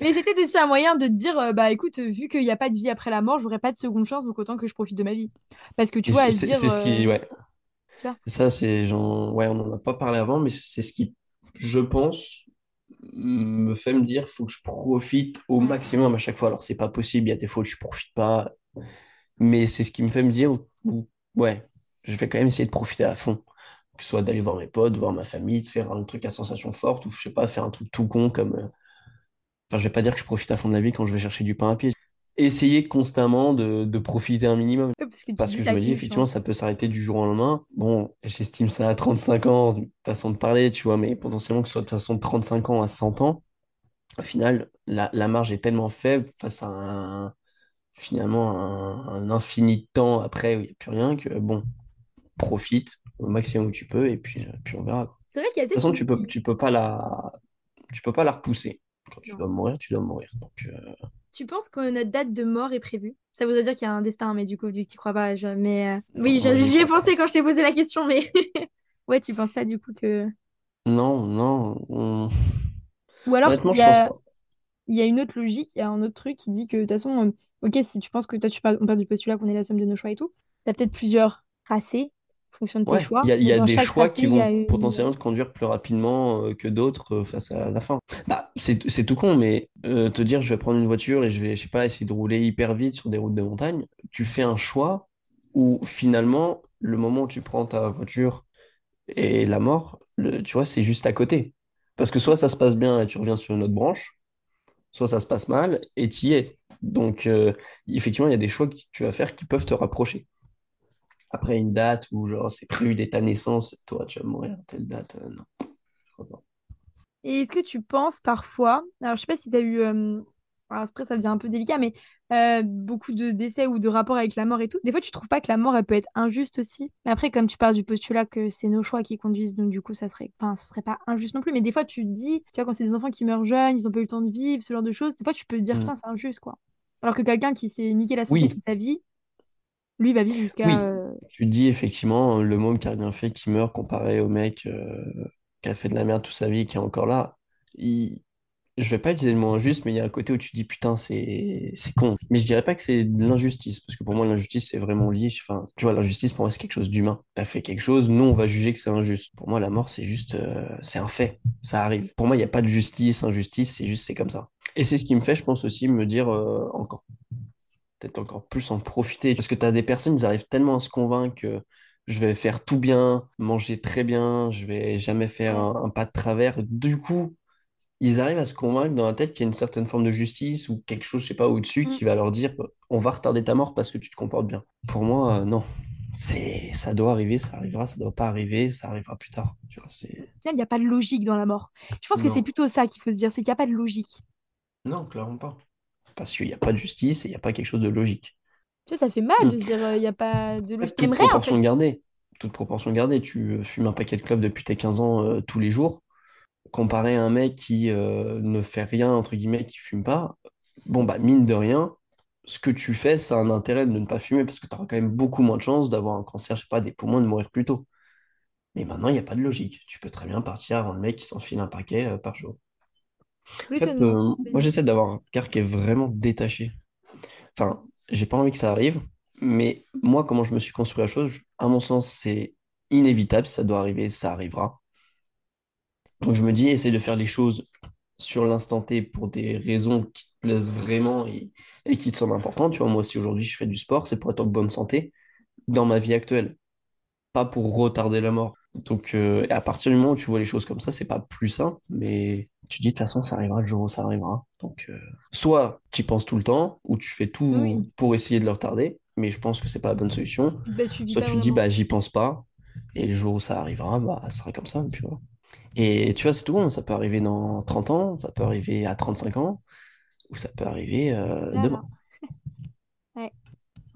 Mais c'était aussi un moyen de te dire, euh, bah écoute, euh, vu qu'il n'y a pas de vie après la mort, j'aurai pas de seconde chance, donc autant que je profite de ma vie. Parce que tu vois, c'est à se c'est- dire, c'est ce euh, qui... Ouais, ça, c'est genre... Ouais, on n'en a pas parlé avant, mais c'est ce qui, je pense, me fait me dire, faut que je profite au maximum à chaque fois. Alors, c'est pas possible, il y a des où je profite pas, Mais c'est ce qui me fait me dire, ou- ouais, je vais quand même essayer de profiter à fond. Que ce soit d'aller voir mes potes, voir ma famille, de faire un truc à sensation forte, ou je sais pas, faire un truc tout con comme... euh, Enfin, je vais pas dire que je profite à fond de la vie quand je vais chercher du pain à pied. Essayer constamment de, de profiter un minimum. Parce que Parce je me dis, effectivement, chance. ça peut s'arrêter du jour au lendemain. Bon, j'estime ça à 35 ans, façon de parler, tu vois, mais potentiellement que ce soit de façon de 35 ans à 100 ans, au final, la, la marge est tellement faible face à un, finalement un, un infini de temps après où il n'y a plus rien que, bon, profite au maximum où tu peux et puis, euh, puis on verra. De C'est vrai qu'il y a toute peut-être façon, tu peux, tu peux pas la, tu peux pas la repousser. Quand tu Non. dois mourir, tu dois mourir. Donc, euh, Tu penses que notre date de mort est prévue? Ça voudrait dire qu'il y a un destin, mais du coup, vu que tu crois pas, je- mais euh, oui, j'y ai pensé quand je t'ai posé la question, mais ouais, tu penses pas du coup que. Non, non, on- Ou alors, il y a, y une autre logique, il y a un autre truc qui dit que de toute façon, ok, si tu penses que toi, tu pars, on part du postulat qu'on est la somme de nos choix et tout, t'as peut-être plusieurs tracés fonction de tes Ouais, il y a, y des choix tracé, qui vont une. potentiellement te conduire plus rapidement euh, que d'autres euh, face à la fin. Bah, c'est, c'est tout con, mais euh, te dire je vais prendre une voiture et je vais, je sais pas, essayer de rouler hyper vite sur des routes de montagne, tu fais un choix où finalement, le moment où tu prends ta voiture et la mort, le- tu vois, c'est juste à côté. Parce que soit ça se passe bien et tu reviens sur une autre branche, soit ça se passe mal et tu y es. Donc, euh, effectivement, il y a des choix que tu vas faire qui peuvent te rapprocher. Après une date où genre c'est prévu dès ta naissance, toi tu vas mourir à telle date, euh, non, je crois pas. Et est-ce que tu penses parfois, alors je sais pas si tu as eu, euh, après ça devient un peu délicat, mais euh, beaucoup de décès ou de rapports avec la mort et tout, des fois tu trouves pas que la mort elle peut être injuste aussi? Mais après, comme tu pars du postulat que c'est nos choix qui conduisent, donc du coup ça serait, enfin, ce serait pas injuste non plus, mais des fois tu te dis, tu vois, quand c'est des enfants qui meurent jeunes, ils ont pas eu le temps de vivre, ce genre de choses, des fois tu peux te dire, Hmm. putain, c'est injuste quoi. Alors que quelqu'un qui s'est niqué la santé Oui, toute sa vie, lui va vivre jusqu'à. oui, euh, tu dis effectivement le môme qui a rien fait, qui meurt comparé au mec euh, qui a fait de la merde toute sa vie, qui est encore là. Il... Je vais pas utiliser le mot injuste, mais il y a un côté où tu dis putain, c'est c'est con. Mais je dirais pas que c'est de l'injustice, parce que pour moi, l'injustice, c'est vraiment lié. Enfin, tu vois, l'injustice, pour moi, c'est quelque chose d'humain. T'as fait quelque chose, nous, on va juger que c'est injuste. Pour moi, la mort, c'est juste, euh, c'est un fait. Ça arrive. Pour moi, il n'y a pas de justice, injustice, c'est juste, c'est comme ça. Et c'est ce qui me fait, je pense aussi, me dire euh, encore, peut-être encore plus en profiter. Parce que t'as des personnes, ils arrivent tellement à se convaincre que je vais faire tout bien, manger très bien, je vais jamais faire un, un pas de travers. Du coup, ils arrivent à se convaincre dans la tête qu'il y a une certaine forme de justice ou quelque chose, je sais pas, au-dessus Mm. qui va leur dire on va retarder ta mort parce que tu te comportes bien. Pour moi, euh, non. C'est, ça doit arriver, ça arrivera, ça doit pas arriver, ça arrivera plus tard. Tu vois, il n'y a pas de logique dans la mort. Je pense que c'est plutôt ça qu'il faut se dire, c'est qu'il n'y a pas de logique. non, clairement pas. Parce qu'il n'y a pas de justice et il n'y a pas quelque chose de logique. Tu vois, ça fait mal de dire, il n'y a pas de logique. toute en proportion fait. gardée. Toute proportion gardée. Tu euh, fumes un paquet de clopes depuis tes 15 ans euh, tous les jours. Comparé à un mec qui euh, ne fait rien, entre guillemets, qui fume pas, bon, bah, mine de rien, ce que tu fais, ça a un intérêt de ne pas fumer parce que tu auras quand même beaucoup moins de chances d'avoir un cancer, je sais pas, des poumons, de mourir plus tôt. Mais maintenant, il n'y a pas de logique. Tu peux très bien partir avant le mec qui s'enfile un paquet euh, par jour. En fait, euh, moi, j'essaie d'avoir un regard qui est vraiment détaché. Enfin, j'ai pas envie que ça arrive, mais moi, comment je me suis construit la chose, je- à mon sens, c'est inévitable. Ça doit arriver, ça arrivera. Donc, je me dis, essaye de faire les choses sur l'instant T pour des raisons qui te plaisent vraiment et, et qui te semblent importantes. Tu vois, moi, si aujourd'hui je fais du sport, c'est pour être en bonne santé dans ma vie actuelle, pas pour retarder la mort. Donc, euh, et à partir du moment où tu vois les choses comme ça, c'est pas plus simple, mais tu dis de toute façon, ça arrivera le jour où ça arrivera. Donc, euh, soit tu y penses tout le temps, ou tu fais tout Oui, pour essayer de le retarder, mais je pense que c'est pas la bonne solution. bah, tu Soit tu dis, bah, j'y pense pas, et le jour où ça arrivera, bah, ça sera comme ça, vois. Et tu vois, c'est tout bon, ça peut arriver dans 30 ans, ça peut arriver à 35 ans. ou ça peut arriver euh, demain. Voilà.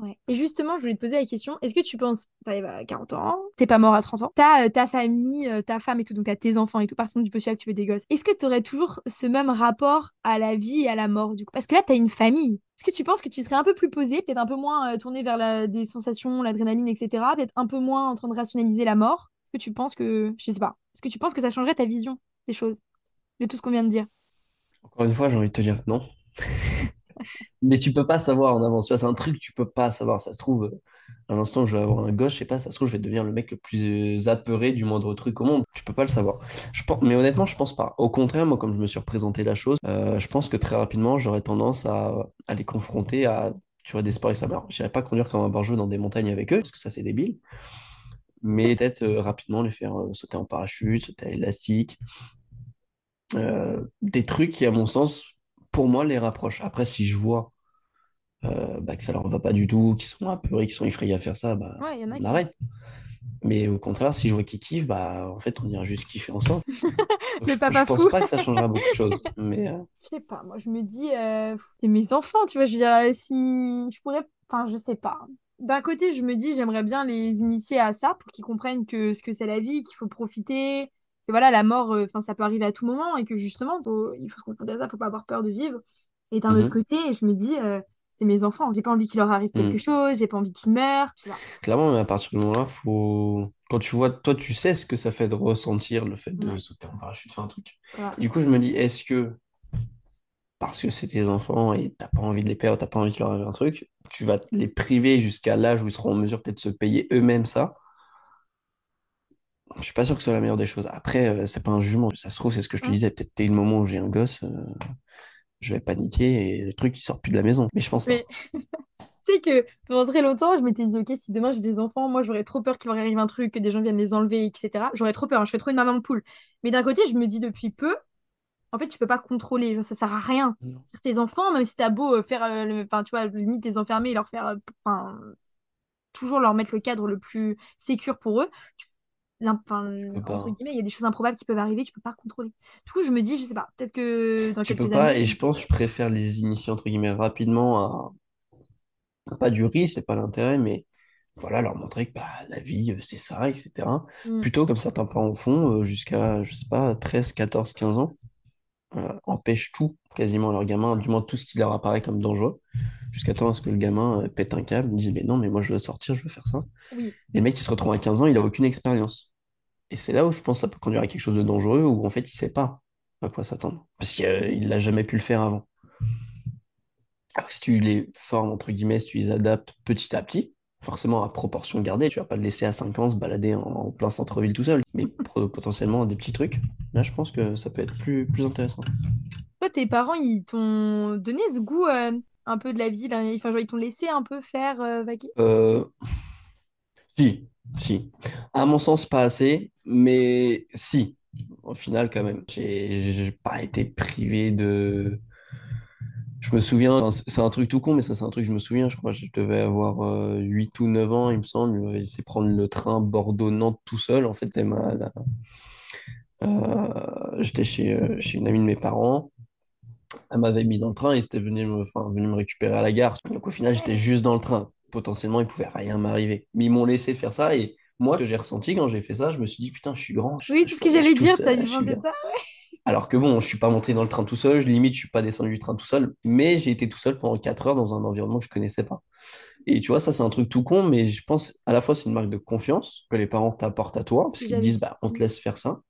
Ouais. Et justement, je voulais te poser la question, est-ce que tu penses, t'arrives à 40 ans, t'es pas mort à 30 ans, t'as euh, ta famille, euh, ta femme et tout, donc t'as tes enfants et tout, par exemple du postulat que tu veux des gosses, est-ce que tu aurais toujours ce même rapport à la vie et à la mort du coup? Parce que là, t'as une famille. Est-ce que tu penses que tu serais un peu plus posé, peut-être un peu moins euh, tourné vers la- des sensations, l'adrénaline, etc., peut-être un peu moins en train de rationaliser la mort? Est-ce que tu penses que, je sais pas, est-ce que tu penses que ça changerait ta vision des choses, de tout ce qu'on vient de dire? Encore une fois, j'ai envie de te dire non. Mais tu peux pas savoir en avance. C'est un truc que tu peux pas savoir. Ça se trouve, à l'instant je vais avoir un gosse, je sais pas, ça se trouve, je vais devenir le mec le plus euh, apeuré du moindre truc au monde. Tu peux pas le savoir. Je pense, mais honnêtement, je pense pas. Au contraire, moi, comme je me suis représenté la chose, euh, je pense que très rapidement, j'aurais tendance à, à les confronter à, tu vois, des sports et ça meurt. Je n'irais pas conduire comme un barjot dans des montagnes avec eux, parce que ça, c'est débile. Mais peut-être euh, rapidement les faire sauter en parachute, sauter à l'élastique. Des trucs qui, à mon sens, pour moi, les rapprochent. Après, si je vois euh, bah, que ça leur va pas du tout, qu'ils sont apeurés, qu'ils sont effrayés à faire ça, bah, Ouais, il y en a on qui... arrête. Mais au contraire, si je vois qu'ils kiffent, bah, en fait, on ira juste kiffer ensemble. Donc, Le je, je papa pense fou pas que ça changera beaucoup de choses. Mais euh, Je sais pas, moi je me dis, euh, c'est mes enfants, tu vois, je veux dire, si je pourrais, enfin je sais pas. D'un côté, je me dis, j'aimerais bien les initier à ça pour qu'ils comprennent que ce que c'est la vie, qu'il faut profiter, que voilà, la mort, euh, ça peut arriver à tout moment et que justement, faut- il faut se confronter à ça, faut pas avoir peur de vivre. Et d'un autre mhm, côté, je me dis, c'est mes enfants, j'ai pas envie qu'il leur arrive quelque mhm. chose, j'ai pas envie qu'ils meurent. Clairement, mais à partir du moment-là, faut... quand tu vois, toi, tu sais ce que ça fait de ressentir le fait de sauter en parachute, faire un truc. Du coup, je me dis, est-ce que parce que c'est tes enfants et t'as pas envie de les perdre, t'as pas envie qu'il leur arrive un truc, tu vas les priver jusqu'à l'âge où ils seront en mesure peut-être de se payer eux-mêmes ça? Je suis pas sûr que ce soit la meilleure des choses. Après, euh, c'est pas un jugement. Ça se trouve, c'est ce que je te Hein disais. Peut-être dès le moment où j'ai un gosse, euh, je vais paniquer et le truc il sort plus de la maison. Mais je pense pas. Mais Tu sais que pendant très longtemps, je m'étais dit, ok, si demain j'ai des enfants, moi j'aurais trop peur qu'il leur arrive un truc, que des gens viennent les enlever, etc. J'aurais trop peur, hein, je serais trop une maman de poule. Mais d'un côté, je me dis depuis peu, en fait, tu peux pas contrôler, genre, ça sert à rien. Tes enfants, même si t'as beau euh, faire, euh, enfin, tu vois, limite les enfermer et leur faire, euh, enfin, toujours leur mettre le cadre le plus sécure pour eux, tu- entre guillemets, il y a des choses improbables qui peuvent arriver, tu peux pas contrôler. Du coup, je me dis, je sais pas, peut-être que dans Tu peux pas, et années, je pense que je préfère les initier entre guillemets rapidement à pas du risque, c'est pas l'intérêt, mais voilà, leur montrer que bah, la vie, euh, c'est ça, etc. hmm, Plutôt comme certains parents font, euh, jusqu'à, je sais pas, 13 14 15 ans, euh, empêchent tout, quasiment leur gamin, du moins tout ce qui leur apparaît comme dangereux, jusqu'à temps à ce que le gamin euh, pète un câble, dise, mais non, mais moi je veux sortir, je veux faire ça. oui, Et le mec, il se retrouve à 15 ans, il a aucune expérience. Et c'est là où je pense que ça peut conduire à quelque chose de dangereux, où en fait, il sait pas à quoi s'attendre. Parce qu'il l'a jamais pu le faire avant. Alors, si tu les formes, entre guillemets, si tu les adaptes petit à petit, forcément à proportion gardée, tu vas pas le laisser à 5 ans se balader en, plein centre-ville tout seul, mais potentiellement des petits trucs. Là, je pense que ça peut être plus, plus intéressant. Toi, tes parents, ils t'ont donné ce goût euh, un peu de la vie, là, enfin, genre, ils t'ont laissé un peu faire euh, vaguer. Euh, si, si. À mon sens, pas assez, mais si. Au final, quand même. J'ai pas été privé de... Je me souviens, c'est c'est un truc tout con, mais ça, c'est un truc que je me souviens. Je crois que je devais avoir euh, 8 ou 9 ans, il me semble. Laissé prendre le train Bordeaux-Nantes tout seul. En fait, c'est ma, euh, j'étais chez, euh, chez une amie de mes parents. Elle m'avait mis dans le train et c'était venu me, enfin, me récupérer à la gare. Donc, au final, j'étais juste dans le train. Potentiellement, il pouvait rien m'arriver. Mais ils m'ont laissé faire ça. Et moi, ce que j'ai ressenti quand j'ai fait ça, je me suis dit, putain, je suis grand, Oui, c'est ce que j'allais dire, ça, seul, ils je ça. Alors que bon, je suis pas monté dans le train tout seul, je, limite, je suis pas descendu du train tout seul, mais j'ai été tout seul pendant 4 heures dans un environnement que je connaissais pas. Et tu vois, ça, c'est un truc tout con, mais je pense à la fois, c'est une marque de confiance que les parents t'apportent à toi, parce qu'ils disent, bah, on te laisse faire ça.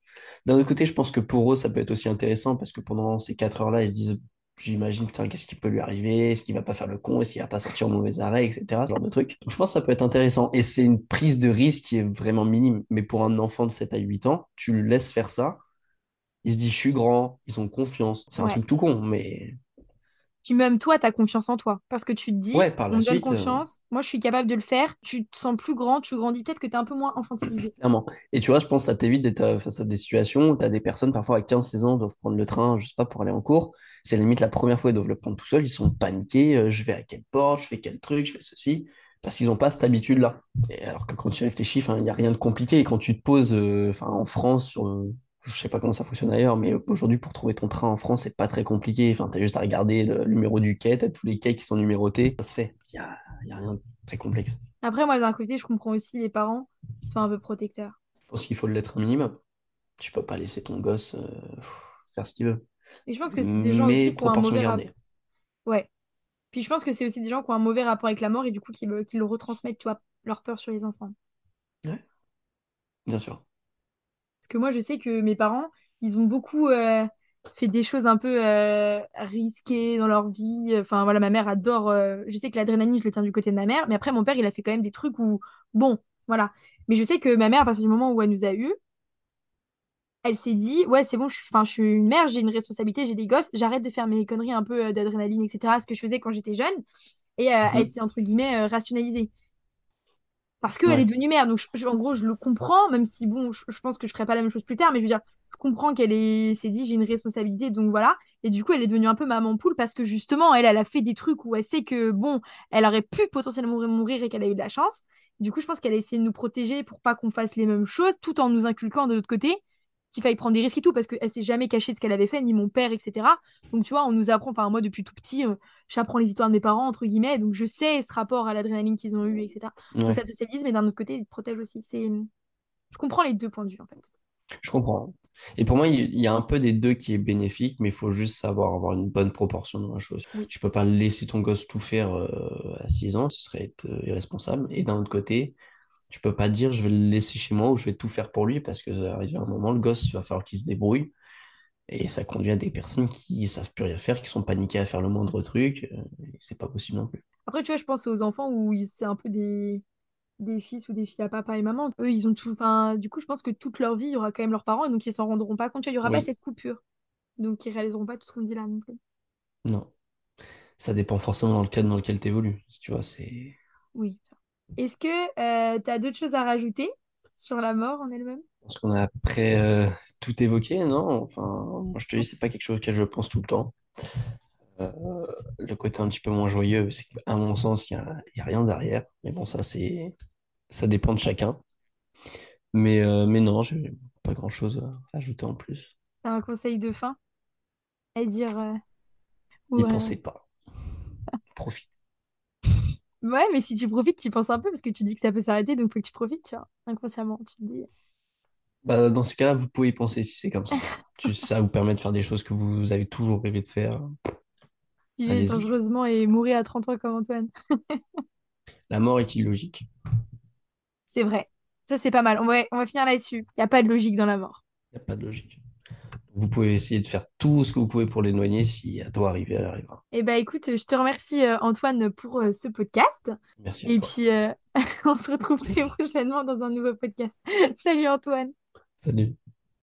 D'un autre côté, je pense que pour eux, ça peut être aussi intéressant, parce que pendant ces 4 heures-là, ils se disent, j'imagine, putain, qu'est-ce qui peut lui arriver? Est-ce qu'il va pas faire le con? Est-ce qu'il va pas sortir en mauvais arrêt, etc. Ce genre de truc. Donc, je pense que ça peut être intéressant. Et c'est une prise de risque qui est vraiment minime. Mais pour un enfant de 7 à 8 ans, tu le laisses faire ça. Il se dit, je suis grand, ils ont confiance. C'est un truc tout con, mais Puis même toi, t'as confiance en toi. Parce que tu te dis, ouais, par on me donne euh, confiance, moi je suis capable de le faire, tu te sens plus grand, tu grandis, peut-être que t'es un peu moins infantilisé. clairement. Et tu vois, je pense que ça t'évite d'être euh, face à des situations où tu as des personnes, parfois à 15-16 ans, doivent prendre le train, je sais pas, pour aller en cours. C'est limite la première fois ils doivent le prendre tout seuls, ils sont paniqués, euh, je vais à quelle porte, je fais quel truc, je fais ceci, parce qu'ils n'ont pas cette habitude-là. Alors que quand tu réfléchis, il n'y a rien de compliqué. Et quand tu te poses, euh, en France, sur, euh, je sais pas comment ça fonctionne ailleurs, mais aujourd'hui, pour trouver ton train en France, c'est pas très compliqué. Enfin, t'as juste à regarder le numéro du quai, t'as tous les quais qui sont numérotés. Ça se fait. Il y a, y a rien de très complexe. Après, moi, d'un côté, je comprends aussi les parents qui sont un peu protecteurs. Je pense qu'il faut l'être un minimum. Tu peux pas laisser ton gosse euh, faire ce qu'il veut. Et je pense que c'est des gens Mais aussi qui ont un mauvais rapport. Ouais. Puis je pense que c'est aussi des gens qui ont un mauvais rapport avec la mort et du coup qui, le- qui le retransmettent, tu vois, leur peur sur les enfants. Ouais, bien sûr. Que moi, je sais que mes parents, ils ont beaucoup euh, fait des choses un peu euh, risquées dans leur vie. Enfin, voilà, ma mère adore. euh, je sais que l'adrénaline, je le tiens du côté de ma mère. Mais après, mon père, il a fait quand même des trucs où, bon, voilà. Mais je sais que ma mère, à partir du moment où elle nous a eus, elle s'est dit, ouais, c'est bon, je, suis- je suis une mère, j'ai une responsabilité, j'ai des gosses, j'arrête de faire mes conneries un peu d'adrénaline, etc., ce que je faisais quand j'étais jeune. Et euh, elle s'est, entre guillemets, euh, rationalisée. Parce qu'elle est devenue mère. Donc, je- je- en gros, je le comprends, même si, bon, je, je pense que je ferai pas la même chose plus tard, mais je veux dire, je comprends qu'elle est, s'est dit, j'ai une responsabilité, donc voilà. Et du coup, elle est devenue un peu maman poule parce que justement, elle, elle a fait des trucs où elle sait que, bon, elle aurait pu potentiellement mourir et qu'elle a eu de la chance. Du coup, je pense qu'elle a essayé de nous protéger pour pas qu'on fasse les mêmes choses, tout en nous inculquant de l'autre côté qu'il fallait prendre des risques et tout, parce qu'elle s'est jamais cachée de ce qu'elle avait fait, ni mon père, etc. Donc, tu vois, on nous apprend, enfin, moi, depuis tout petit, euh, j'apprends les histoires de mes parents, entre guillemets, donc je sais ce rapport à l'adrénaline qu'ils ont eu, etc. Donc ça te stabilise, mais d'un autre côté, il te protège aussi. C'est... Je comprends les deux points de vue, en fait. je comprends. Et pour moi, il il y a un peu des deux qui est bénéfique, mais il faut juste savoir avoir une bonne proportion dans la chose. Oui. Tu peux pas laisser ton gosse tout faire euh, à 6 ans, ce serait être euh, irresponsable. Et d'un autre côté, tu peux pas dire je vais le laisser chez moi ou je vais tout faire pour lui parce que arrive à un moment, le gosse, il va falloir qu'il se débrouille. Et ça conduit à des personnes qui savent plus rien faire, qui sont paniquées à faire le moindre truc. euh, et c'est pas possible non plus. Après, tu vois, je pense aux enfants où c'est un peu des... des fils ou des filles à papa et maman. Eux, ils ont tout... Enfin, du coup, je pense que toute leur vie, il y aura quand même leurs parents, et donc ils s'en rendront pas compte. Tu vois, Il y aura pas cette coupure. Donc, ils réaliseront pas tout ce qu'on dit là non plus. non. Ça dépend forcément dans le cadre dans lequel tu évolues. Tu vois, c'est. Oui. Est-ce que tu as d'autres choses à rajouter sur la mort en elle-même? Je pense qu'on a à peu près euh, tout évoqué, non? Enfin, moi je te dis, c'est pas quelque chose auquel je pense tout le temps. Euh, le côté un petit peu moins joyeux, c'est qu'à mon sens, il n'y a, rien derrière. Mais bon, ça, c'est, ça dépend de chacun. Mais, euh, mais non, j'ai pas grand-chose à ajouter en plus. T'as un conseil de fin? À dire euh, N'y euh, pensez pas. Ouais, mais si tu profites, tu y penses un peu parce que tu dis que ça peut s'arrêter, donc faut que tu profites, tu vois. Inconsciemment, tu te dis. Bah, dans ces cas-là, vous pouvez y penser si c'est comme ça. Tu- Ça vous permet de faire des choses que vous avez toujours rêvé de faire. Allez-y. dangereusement et mourir à 30 ans comme Antoine. La mort est illogique. C'est vrai. Ça, c'est pas mal. On va, on va finir là-dessus. Il n'y a pas de logique dans la mort. Il n'y a pas de logique. Vous pouvez essayer de faire tout ce que vous pouvez pour l'éloigner. Si elle doit arriver, elle arrivera. Eh ben, écoute, je te remercie, euh, Antoine, pour euh, ce podcast. Merci à Et toi. puis, euh, on se retrouve très prochainement dans un nouveau podcast. Salut, Antoine. Salut.